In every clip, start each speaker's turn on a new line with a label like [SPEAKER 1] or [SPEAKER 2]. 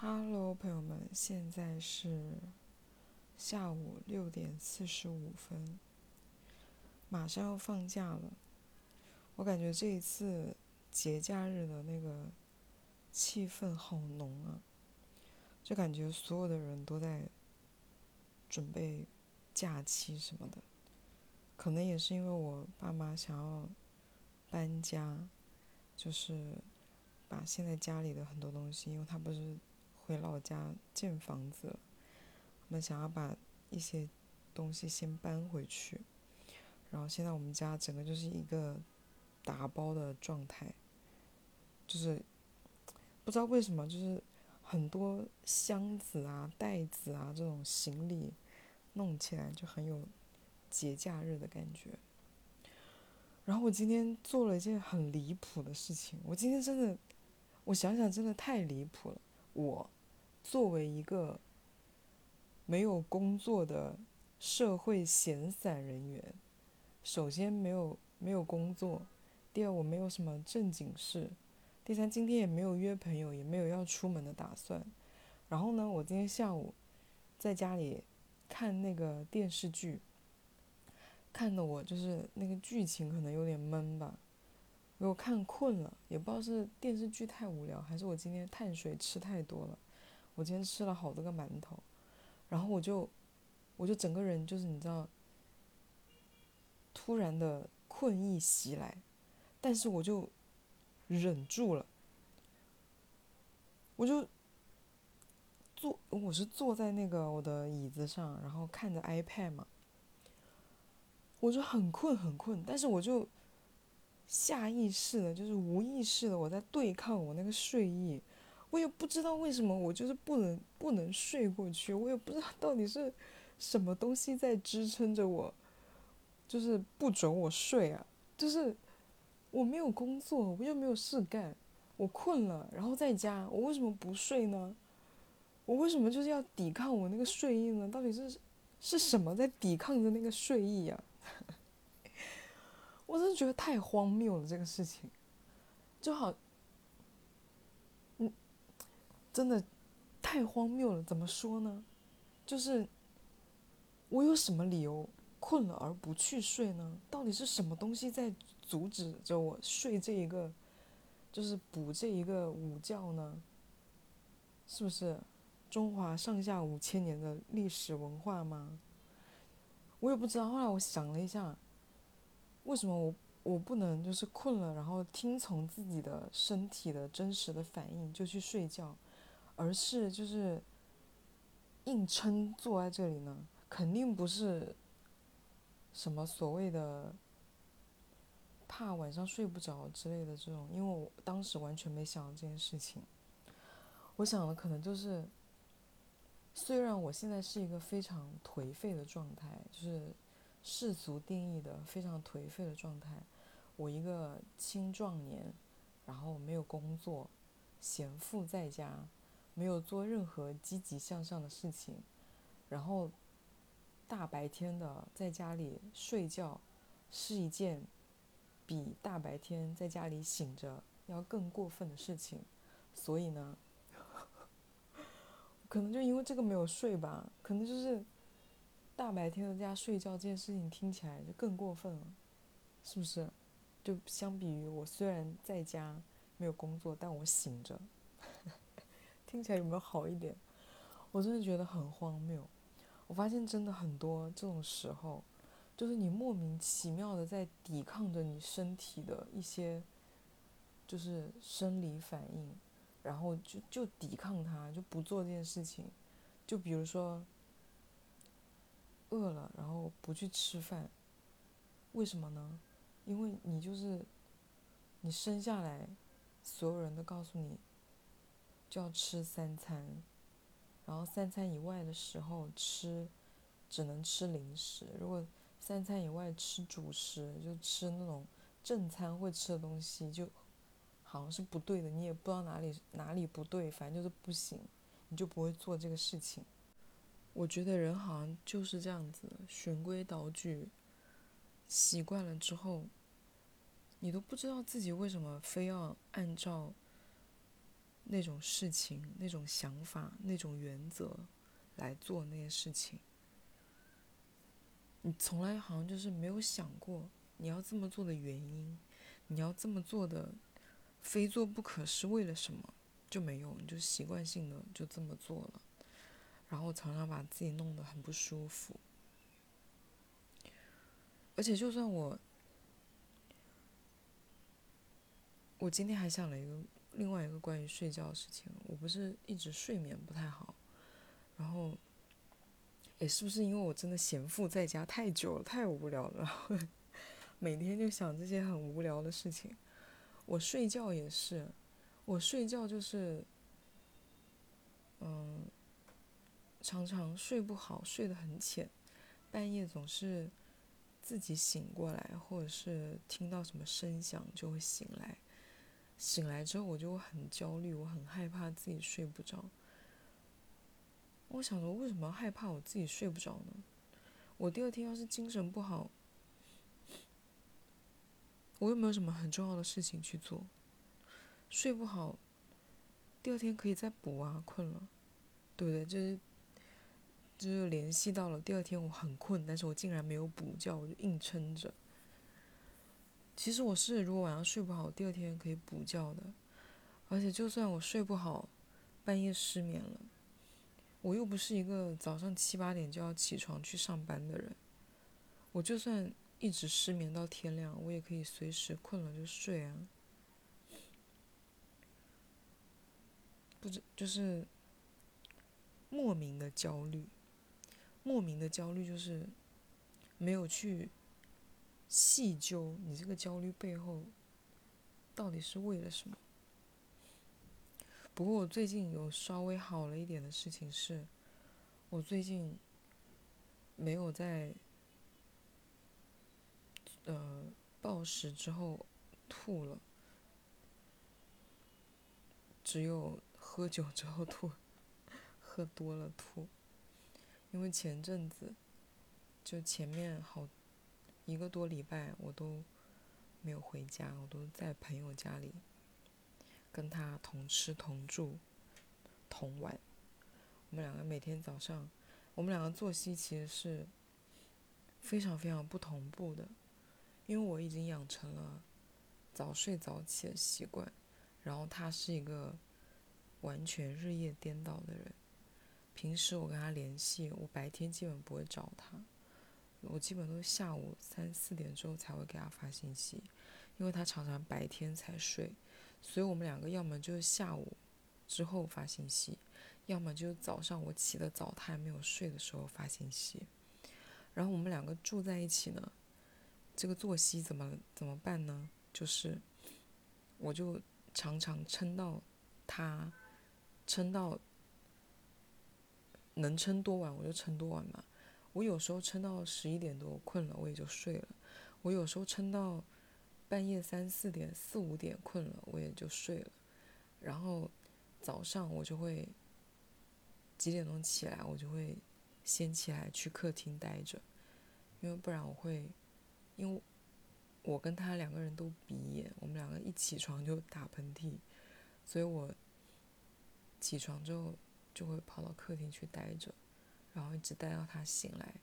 [SPEAKER 1] Hello，朋友们，现在是下午六点四十五分，马上要放假了。我感觉这一次节假日的那个气氛好浓啊，就感觉所有的人都在准备假期什么的。可能也是因为我爸妈想要搬家，就是把现在家里的很多东西，因为他不是。回老家建房子，我们想要把一些东西先搬回去，然后现在我们家整个就是一个打包的状态，就是不知道为什么，就是很多箱子啊、袋子啊这种行李弄起来就很有节假日的感觉。然后我今天做了一件很离谱的事情，我今天真的，我想想真的太离谱了，我。作为一个没有工作的社会闲散人员，首先没有没有工作，第二我没有什么正经事，第三今天也没有约朋友，也没有要出门的打算。然后呢，我今天下午在家里看那个电视剧，看的我就是那个剧情可能有点闷吧，给我看困了，也不知道是电视剧太无聊，还是我今天碳水吃太多了。我今天吃了好多个馒头，然后我就，我就整个人就是你知道，突然的困意袭来，但是我就忍住了，我就坐，我是坐在那个我的椅子上，然后看着 iPad 嘛，我就很困很困，但是我就下意识的，就是无意识的，我在对抗我那个睡意。我也不知道为什么，我就是不能不能睡过去。我也不知道到底是什么东西在支撑着我，就是不准我睡啊！就是我没有工作，我又没有事干，我困了，然后在家，我为什么不睡呢？我为什么就是要抵抗我那个睡意呢？到底是是什么在抵抗着那个睡意呀？我真的觉得太荒谬了，这个事情，就好。真的太荒谬了，怎么说呢？就是我有什么理由困了而不去睡呢？到底是什么东西在阻止着我睡这一个，就是补这一个午觉呢？是不是中华上下五千年的历史文化吗？我也不知道。后来我想了一下，为什么我我不能就是困了，然后听从自己的身体的真实的反应就去睡觉？而是就是硬撑坐在这里呢，肯定不是什么所谓的怕晚上睡不着之类的这种，因为我当时完全没想到这件事情。我想的可能就是，虽然我现在是一个非常颓废的状态，就是世俗定义的非常颓废的状态，我一个青壮年，然后没有工作，闲赋在家。没有做任何积极向上的事情，然后大白天的在家里睡觉，是一件比大白天在家里醒着要更过分的事情。所以呢，可能就因为这个没有睡吧，可能就是大白天在家睡觉这件事情听起来就更过分了，是不是？就相比于我虽然在家没有工作，但我醒着。听起来有没有好一点？我真的觉得很荒谬。我发现真的很多这种时候，就是你莫名其妙的在抵抗着你身体的一些，就是生理反应，然后就就抵抗它，就不做这件事情。就比如说，饿了，然后不去吃饭，为什么呢？因为你就是你生下来，所有人都告诉你。就要吃三餐，然后三餐以外的时候吃，只能吃零食。如果三餐以外吃主食，就吃那种正餐会吃的东西，就好像是不对的。你也不知道哪里哪里不对，反正就是不行，你就不会做这个事情。我觉得人好像就是这样子，循规蹈矩，习惯了之后，你都不知道自己为什么非要按照。那种事情、那种想法、那种原则来做那些事情。你从来好像就是没有想过你要这么做的原因，你要这么做的非做不可是为了什么？就没有，你就习惯性的就这么做了，然后常常把自己弄得很不舒服。而且就算我，我今天还想了一个另外一个关于睡觉的事情，我不是一直睡眠不太好，然后，也是不是因为我真的闲赋在家太久了，太无聊了，然后 每天就想这些很无聊的事情。我睡觉也是。我睡觉就是，嗯，常常睡不好，睡得很浅，半夜总是自己醒过来，或者是听到什么声响就会醒来。醒来之后我就很焦虑，我很害怕自己睡不着。我想说，为什么要害怕我自己睡不着呢？我第二天要是精神不好，我又没有什么很重要的事情去做。睡不好，第二天可以再补啊。困了，对不对？就是，就是联系到了第二天我很困，但是我竟然没有补觉，我就硬撑着。其实我是，如果晚上睡不好，第二天可以补觉的。而且就算我睡不好，半夜失眠了，我又不是一个早上七八点就要起床去上班的人。我就算一直失眠到天亮，我也可以随时困了就睡啊。不知就是莫名的焦虑，莫名的焦虑就是没有去细究你这个焦虑背后到底是为了什么。不过我最近有稍微好了一点的事情是，我最近没有在呃暴食之后吐了，只有。喝酒之后吐，喝多了吐。因为前阵子，就前面好一个多礼拜，我都没有回家，我都在朋友家里，跟他同吃同住同玩。我们两个每天早上，我们两个作息其实是非常非常不同步的，因为我已经养成了早睡早起的习惯，然后他是一个。完全日夜颠倒的人，平时我跟他联系，我白天基本不会找他，我基本都是下午三四点之后才会给他发信息，因为他常常白天才睡，所以我们两个要么就是下午之后发信息，要么就是早上我起得早，他还没有睡的时候发信息。然后我们两个住在一起呢，这个作息怎么怎么办呢？就是我就常常撑到他。撑到能撑多晚我就撑多晚嘛。我有时候撑到十一点多困了我也就睡了。我有时候撑到半夜三四点四五点困了我也就睡了。然后早上我就会几点钟起来，我就会先起来去客厅待着，因为不然我会，因为我跟他两个人都鼻炎，我们两个一起床就打喷嚏，所以我。起床之后就会跑到客厅去待着，然后一直待到他醒来。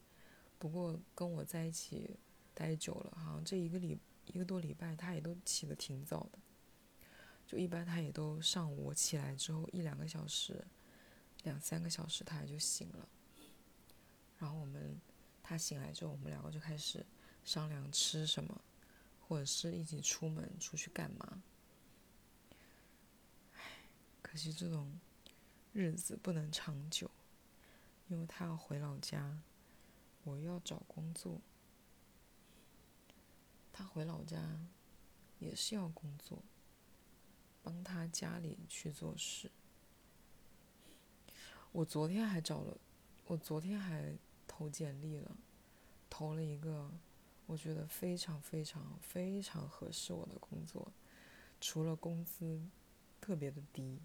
[SPEAKER 1] 不过跟我在一起待久了，好像这一个礼一个多礼拜，他也都起得挺早的。就一般他也都上午我起来之后一两个小时、两三个小时，他也就醒了。然后我们他醒来之后，我们两个就开始商量吃什么，或者是一起出门出去干嘛。唉，可惜这种。日子不能长久，因为他要回老家，我要找工作。他回老家也是要工作，帮他家里去做事。我昨天还找了，我昨天还投简历了，投了一个我觉得非常非常非常合适我的工作，除了工资特别的低。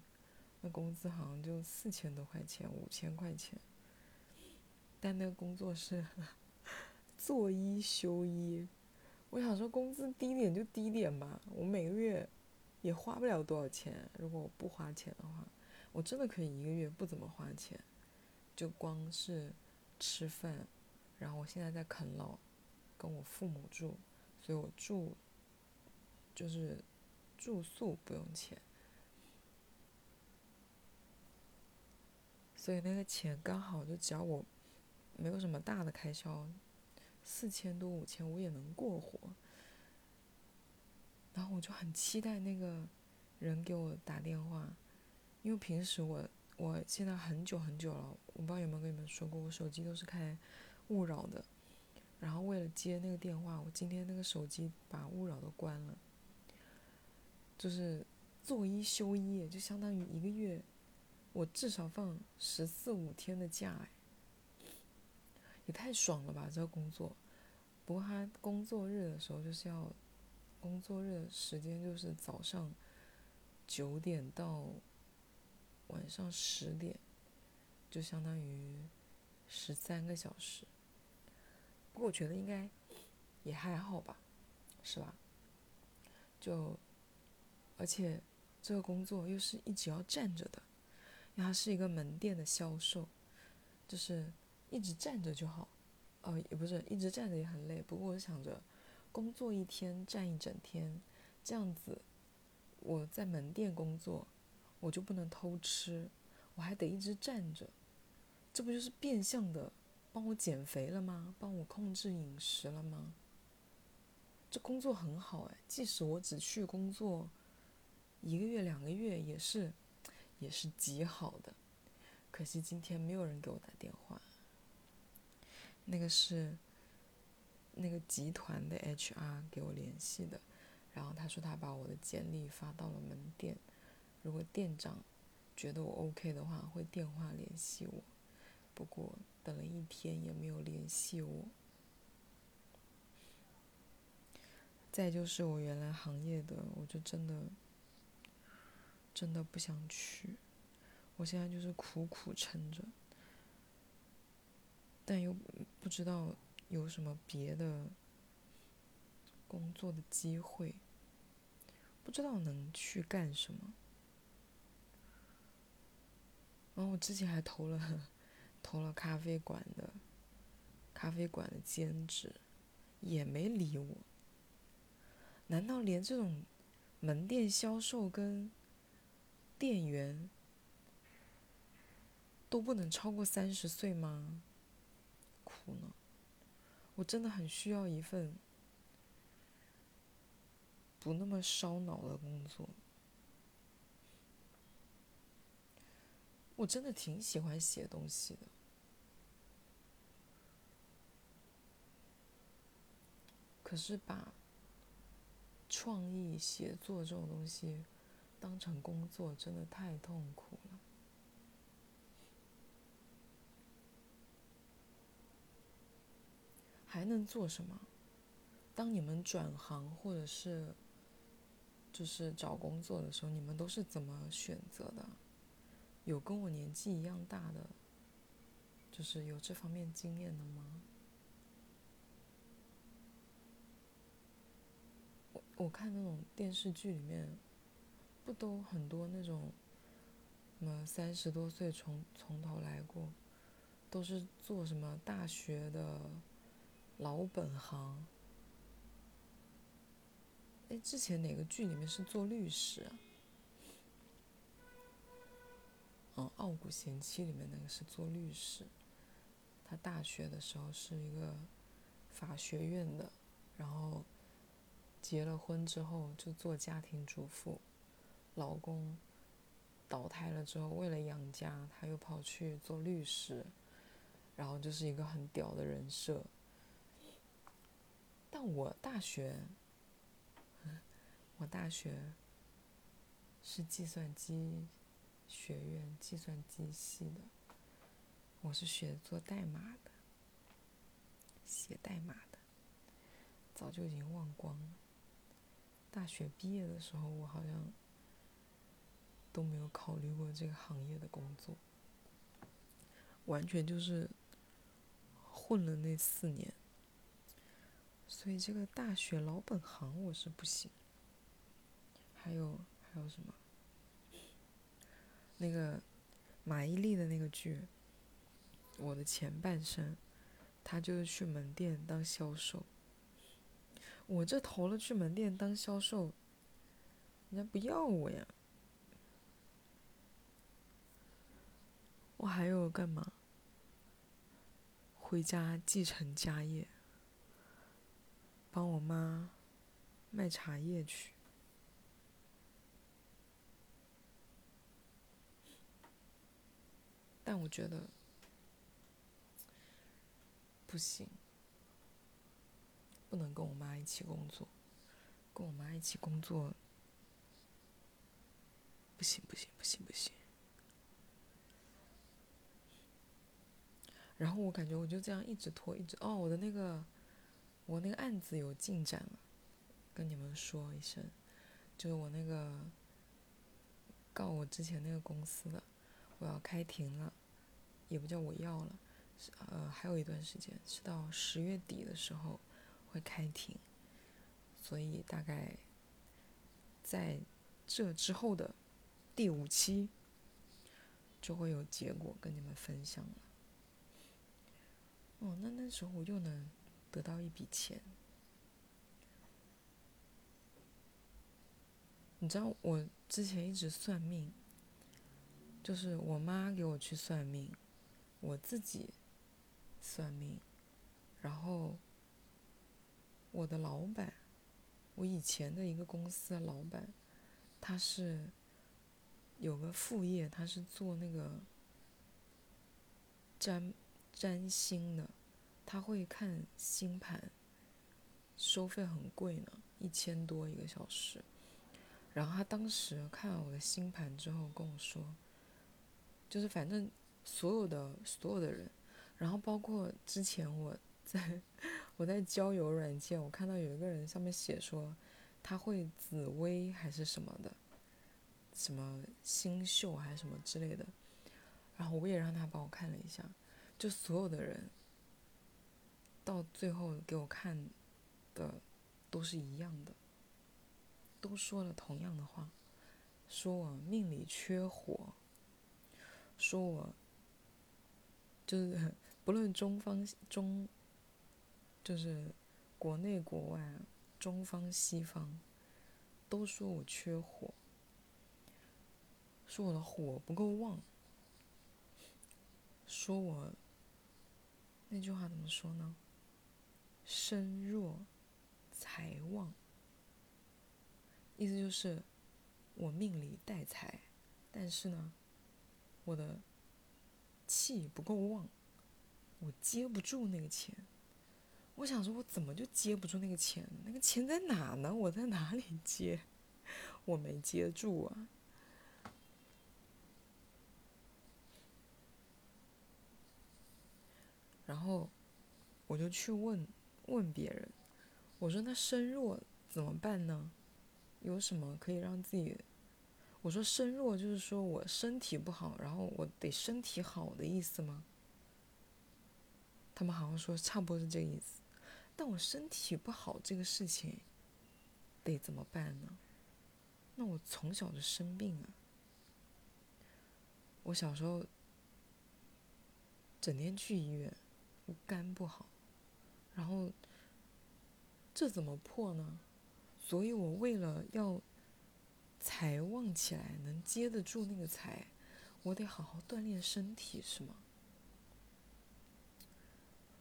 [SPEAKER 1] 那工资好像就四千多块钱，五千块钱。但那个工作是 做一休一，我想说工资低点就低点吧，我每个月也花不了多少钱。如果我不花钱的话，我真的可以一个月不怎么花钱，就光是吃饭。然后我现在在啃老，跟我父母住，所以我住就是住宿不用钱，所以那个钱刚好就只要我没有什么大的开销，四千多五千我也能过活。然后我就很期待那个人给我打电话，因为平时我我现在很久很久了，我不知道有没有跟你们说过，我手机都是开勿扰的。然后为了接那个电话，我今天那个手机把勿扰都关了，就是做一休一，就相当于一个月，我至少放十四五天的假，哎，太爽了吧这个工作。不过他工作日的时候就是要。工作日的时间就是早上九点到晚上十点，就相当于十三个小时。不过我觉得应该也还好吧，是吧？就而且这个工作又是一直要站着的，因为它是一个门店的销售，就是一直站着就好。呃，也不是一直站着也很累。不过我想着。工作一天站一整天，这样子，我在门店工作，我就不能偷吃，我还得一直站着，这不就是变相的帮我减肥了吗？帮我控制饮食了吗？这工作很好哎，即使我只去工作一个月两个月，也是，也是极好的。可惜今天没有人给我打电话，那个是。那个集团的 HR 给我联系的，然后他说他把我的简历发到了门店，如果店长觉得我 OK 的话，会电话联系我。不过等了一天也没有联系我。再就是我原来行业的，我就真的真的不想去，我现在就是苦苦撑着，但又不知道。有什么别的工作的机会？不知道能去干什么。然后我之前还投了投了咖啡馆的咖啡馆的兼职，也没理我。难道连这种门店销售跟店员都不能超过三十岁吗？呢。我真的很需要一份不那么烧脑的工作。我真的挺喜欢写东西的，可是把创意写作这种东西当成工作，真的太痛苦了。还能做什么？当你们转行或者是就是找工作的时候，你们都是怎么选择的？有跟我年纪一样大的，就是有这方面经验的吗？我我看那种电视剧里面，不都很多那种什么三十多岁从从头来过，都是做什么大学的？老本行，哎，之前哪个剧里面是做律师啊？嗯，《傲骨贤妻》里面那个是做律师，他大学的时候是一个法学院的，然后结了婚之后就做家庭主妇，老公倒胎了之后，为了养家，他又跑去做律师，然后就是一个很屌的人设。我大学，我大学是计算机学院计算机系的，我是学做代码的，写代码的，早就已经忘光了。大学毕业的时候，我好像都没有考虑过这个行业的工作，完全就是混了那四年。所以这个大学老本行我是不行。还有还有什么？那个马伊琍的那个剧《我的前半生》，她就是去门店当销售。我这投了去门店当销售，人家不要我呀。我还有干嘛？回家继承家业，帮我妈卖茶叶去。但我觉得不行，不能跟我妈一起工作，跟我妈一起工作不行不行不行不行。然后我感觉我就这样一直拖，一直哦，我的那个我那个案子有进展了，跟你们说一声，就是我那个告我之前那个公司的，我要开庭了，也不叫我要了，是呃还有一段时间，是到十月底的时候会开庭，所以大概在这之后的第五期就会有结果跟你们分享了。哦，那那时候我又能得到一笔钱。你知道我之前一直算命，就是我妈给我去算命，我自己算命，然后我的老板，我以前的一个公司的老板，他是有个副业，他是做那个占。占星的，他会看星盘，收费很贵呢，一千多一个小时。然后他当时看了我的星盘之后跟我说，就是反正所有的所有的人，然后包括之前我在我在交友软件，我看到有一个人上面写说他会紫薇还是什么的，什么星宿还是什么之类的，然后我也让他帮我看了一下。就所有的人，到最后给我看的都是一样的，都说了同样的话，说我命里缺火，说我就是 不论中方中，就是国内国外，中方西方，都说我缺火，说我的火不够旺，说我。那句话怎么说呢？身弱，财旺。意思就是我命里带财，但是呢，我的气不够旺，我接不住那个钱。我想说，我怎么就接不住那个钱？那个钱在哪呢？我在哪里接？我没接住啊。然后，我就去问问别人，我说：“那身弱怎么办呢？有什么可以让自己？”我说：“身弱就是说我身体不好，然后我得身体好的意思吗？”他们好像说差不多是这个意思。但我身体不好这个事情，得怎么办呢？那我从小就生病啊，我小时候整天去医院。我肝不好，然后这怎么破呢？所以我为了要财旺起来，能接得住那个财，我得好好锻炼身体，是吗？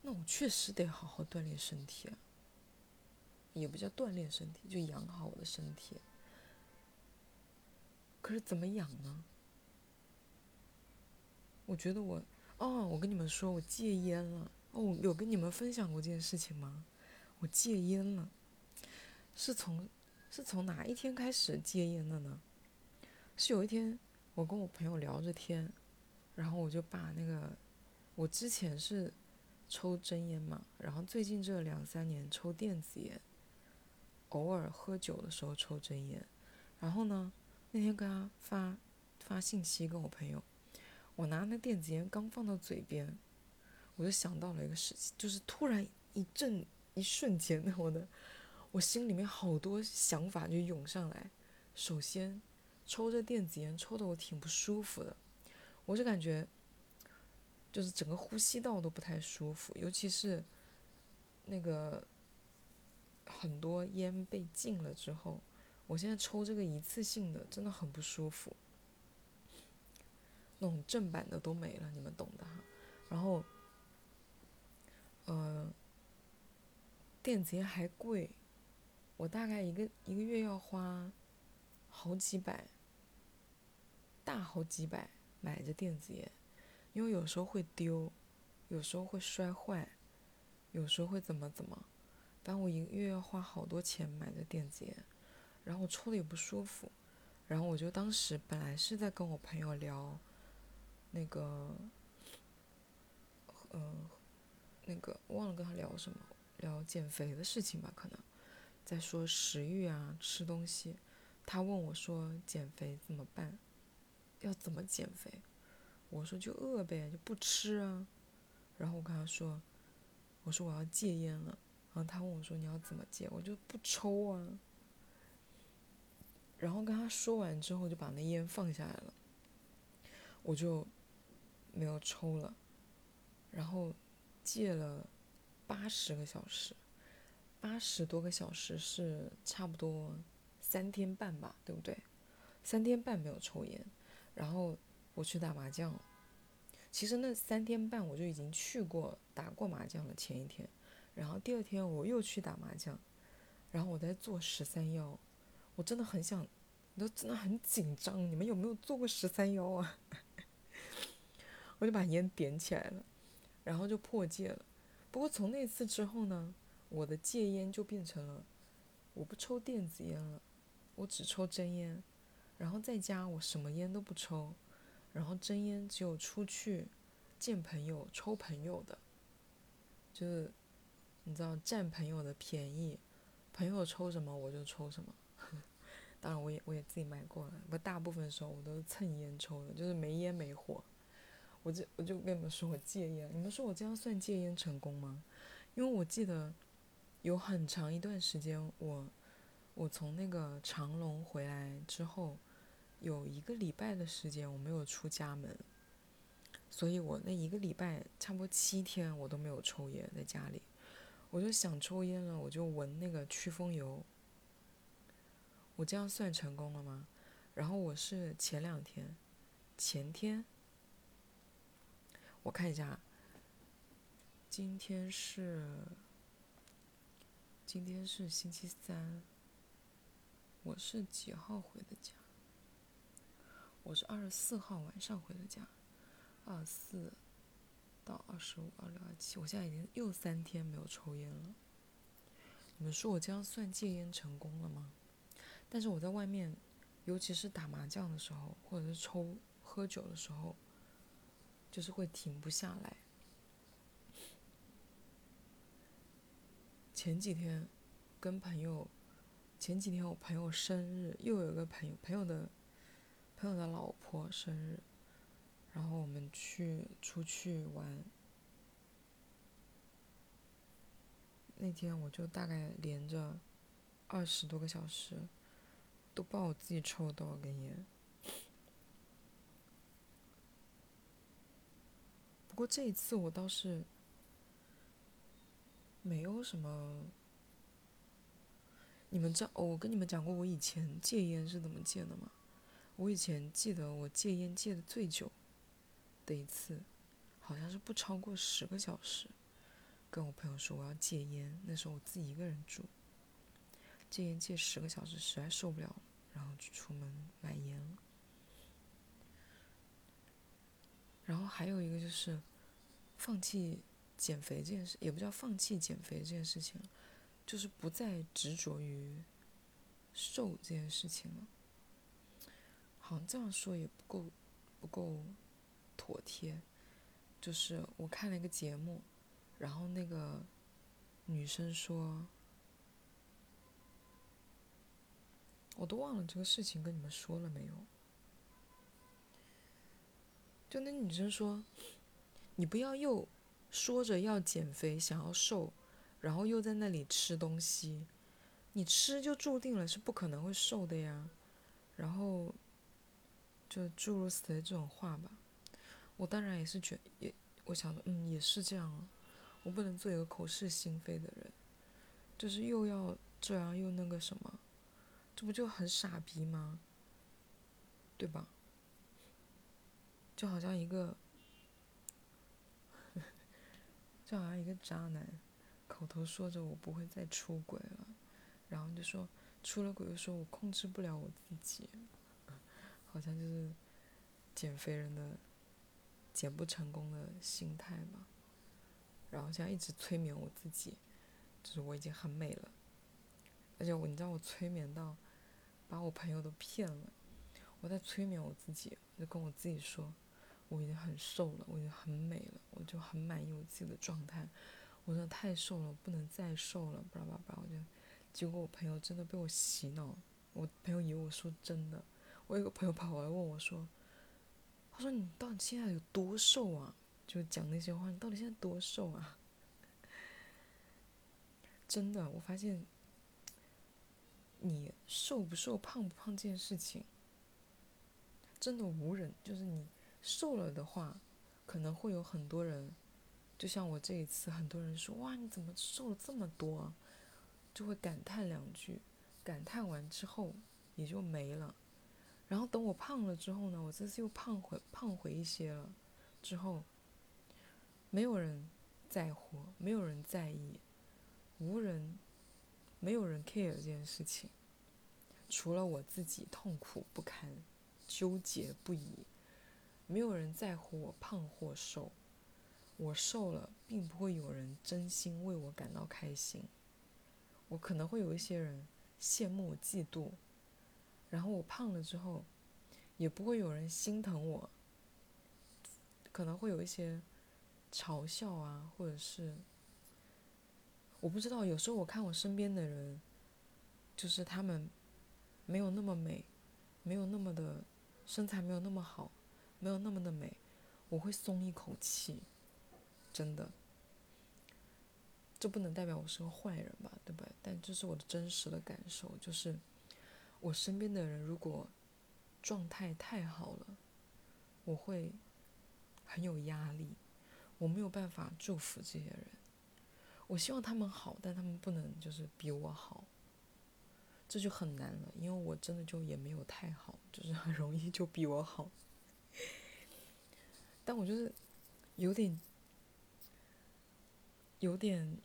[SPEAKER 1] 那我确实得好好锻炼身体啊，也不叫锻炼身体，就养好我的身体。可是怎么养呢？我觉得我，哦，我跟你们说，我戒烟了。哦，有跟你们分享过这件事情吗？我戒烟了，是从是从哪一天开始戒烟的呢？是有一天我跟我朋友聊着天，然后我就把那个我之前是抽真烟嘛，然后最近这两三年抽电子烟，偶尔喝酒的时候抽真烟，然后呢那天跟他发发信息跟我朋友，我拿那电子烟刚放到嘴边。我就想到了一个事情，就是突然一阵一瞬间，我的我心里面好多想法就涌上来。首先，抽着电子烟抽的我挺不舒服的，我就感觉就是整个呼吸道都不太舒服，尤其是那个很多烟被禁了之后，我现在抽这个一次性的真的很不舒服，那种正版的都没了，你们懂的哈。然后，呃，电子烟还贵，我大概一个一个月要花好几百。大好几百买着电子烟，因为有时候会丢，有时候会摔坏，有时候会怎么怎么，反正我一个月要花好多钱买着电子烟，然后我抽的也不舒服，然后我就当时本来是在跟我朋友聊，那个，嗯，那个忘了跟他聊什么，聊减肥的事情吧，可能在说食欲啊，吃东西，他问我说减肥怎么办？要怎么减肥？我说就饿呗，就不吃啊。然后我跟他说，我说我要戒烟了。然后他问我说你要怎么戒？我就不抽啊。然后跟他说完之后，就把那烟放下来了。我就没有抽了。然后戒了八十个小时，八十多个小时是差不多三天半吧，对不对？三天半没有抽烟。然后我去打麻将，其实那三天半我就已经去过打过麻将了。前一天，然后第二天我又去打麻将，然后我在做十三幺，我真的很想，都真的很紧张。你们有没有做过十三幺啊？我就把烟点起来了，然后就破戒了。不过从那次之后呢，我的戒烟就变成了我不抽电子烟了，我只抽真烟。然后在家我什么烟都不抽，然后真烟只有出去见朋友抽朋友的，就是你知道占朋友的便宜，朋友抽什么我就抽什么。当然我也我也自己买过了，不大部分时候我都是蹭烟抽的，就是没烟没火。我就我就跟你们说我戒烟，你们说我这样算戒烟成功吗？因为我记得有很长一段时间我我从那个长隆回来之后。有一个礼拜的时间我没有出家门，所以我那一个礼拜差不多七天我都没有抽烟在家里，我就想抽烟了，我就闻那个驱风油。我这样算成功了吗？然后我是前两天，前天，我看一下，今天是今天是星期三，我是几号回的家？我是二十四号晚上回的家，二十四到二十五、二六、二七，我现在已经又三天没有抽烟了。你们说我这样算戒烟成功了吗？但是我在外面，尤其是打麻将的时候，或者是抽喝酒的时候，就是会停不下来。前几天跟朋友，前几天我朋友生日，又有一个朋友朋友的。朋友的老婆生日，然后我们去出去玩。那天我就大概连着二十多个小时，都不知道我自己抽了多少根烟。不过这一次我倒是没有什么。你们知道，我跟你们讲过我以前戒烟是怎么戒的吗？我以前记得我戒烟戒的最久的一次，好像是不超过十个小时。跟我朋友说我要戒烟，那时候我自己一个人住，戒烟戒十个小时实在受不了，然后就出门买烟了。然后还有一个就是放弃减肥这件事，也不叫放弃减肥这件事情，就是不再执着于瘦这件事情了。好像这样说也不够，不够妥帖。就是我看了一个节目，然后那个女生说，我都忘了这个事情跟你们说了没有。就那女生说，你不要又说着要减肥、想要瘦，然后又在那里吃东西，你吃就注定了是不可能会瘦的呀。然后。就诸如此类这种话吧。我当然也是觉也，我想，嗯，也是这样啊。我不能做一个口是心非的人，就是又要这样又那个什么，这不就很傻逼吗？对吧？就好像一个，就好像一个渣男，口头说着我不会再出轨了，然后就说出了轨又说我控制不了我自己，好像就是减肥人的。减不成功的心态吧，然后现在一直催眠我自己，就是我已经很美了，而且我你知道我催眠到把我朋友都骗了，我在催眠我自己，就跟我自己说我已经很瘦了，我已经很美了，我就很满意我自己的状态，我真的太瘦了，不能再瘦了，巴拉巴拉，我就结果我朋友真的被我洗脑，我朋友以为我说真的，我有个朋友跑过来问我说。他说：“你到底现在有多瘦啊？就讲那些话，你到底现在多瘦啊？” 真的，我发现，你瘦不瘦、胖不胖这件事情，真的无人就是你瘦了的话，可能会有很多人，就像我这一次，很多人说：“哇，你怎么瘦了这么多？”就会感叹两句，感叹完之后也就没了。然后等我胖了之后呢，我这次又胖回胖回一些了，之后，没有人在乎，没有人在意，无人，没有人 care 这件事情，除了我自己痛苦不堪，纠结不已，没有人在乎我胖或瘦，我瘦了，并不会有人真心为我感到开心，我可能会有一些人羡慕嫉妒。然后我胖了之后，也不会有人心疼我，可能会有一些嘲笑啊，或者是我不知道。有时候我看我身边的人，就是他们没有那么美，没有那么的身材，没有那么好，没有那么的美，我会松一口气，真的。这不能代表我是个坏人吧，对不对？但这是我的真实的感受，就是。我身边的人如果状态太好了，我会很有压力，我没有办法祝福这些人。我希望他们好，但他们不能就是比我好，这就很难了。因为我真的就也没有太好，就是很容易就比我好。但我就是有点有点。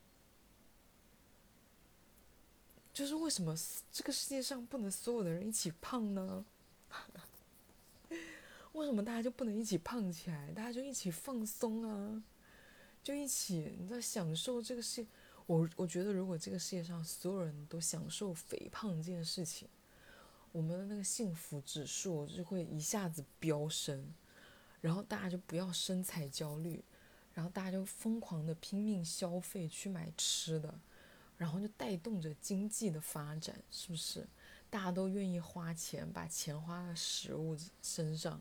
[SPEAKER 1] 就是为什么这个世界上不能所有的人一起胖呢？为什么大家就不能一起胖起来？大家就一起放松啊，就一起你知道享受这个世。我我觉得如果这个世界上所有人都享受肥胖这件事情，我们的那个幸福指数就会一下子飙升，然后大家就不要身材焦虑，然后大家就疯狂的拼命消费去买吃的。然后就带动着经济的发展，是不是？大家都愿意花钱，把钱花在食物身上，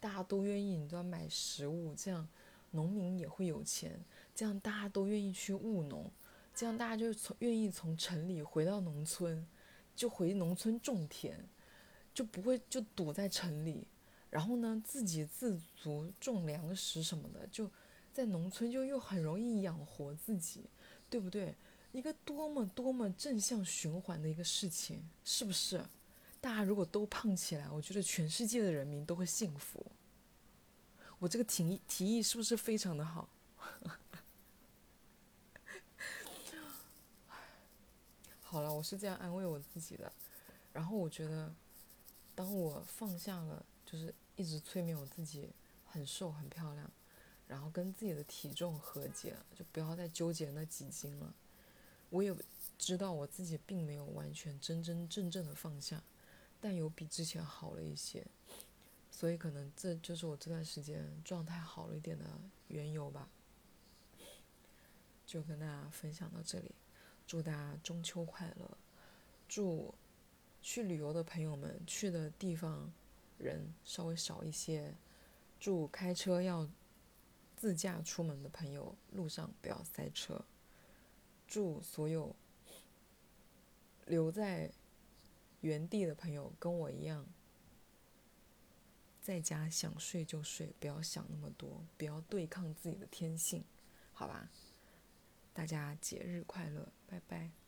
[SPEAKER 1] 大家都愿意，你知道买食物，这样农民也会有钱，这样大家都愿意去务农，这样大家就从愿意从城里回到农村，就回农村种田，就不会就堵在城里，然后呢，自给自足种粮食什么的，就在农村就又很容易养活自己，对不对？一个多么多么正向循环的一个事情，是不是？大家如果都胖起来，我觉得全世界的人民都会幸福。我这个提议提议是不是非常的好？好了，我是这样安慰我自己的。然后我觉得，当我放下了，就是一直催眠我自己很瘦很漂亮，然后跟自己的体重和解，就不要再纠结那几斤了。我也知道我自己并没有完全真真正正的放下，但有比之前好了一些，所以可能这就是我这段时间状态好了一点的缘由吧。就跟大家分享到这里，祝大家中秋快乐，祝去旅游的朋友们去的地方人稍微少一些，祝开车要自驾出门的朋友路上不要塞车。祝所有留在原地的朋友跟我一样在家想睡就睡，不要想那么多，不要对抗自己的天性，好吧？大家节日快乐，拜拜。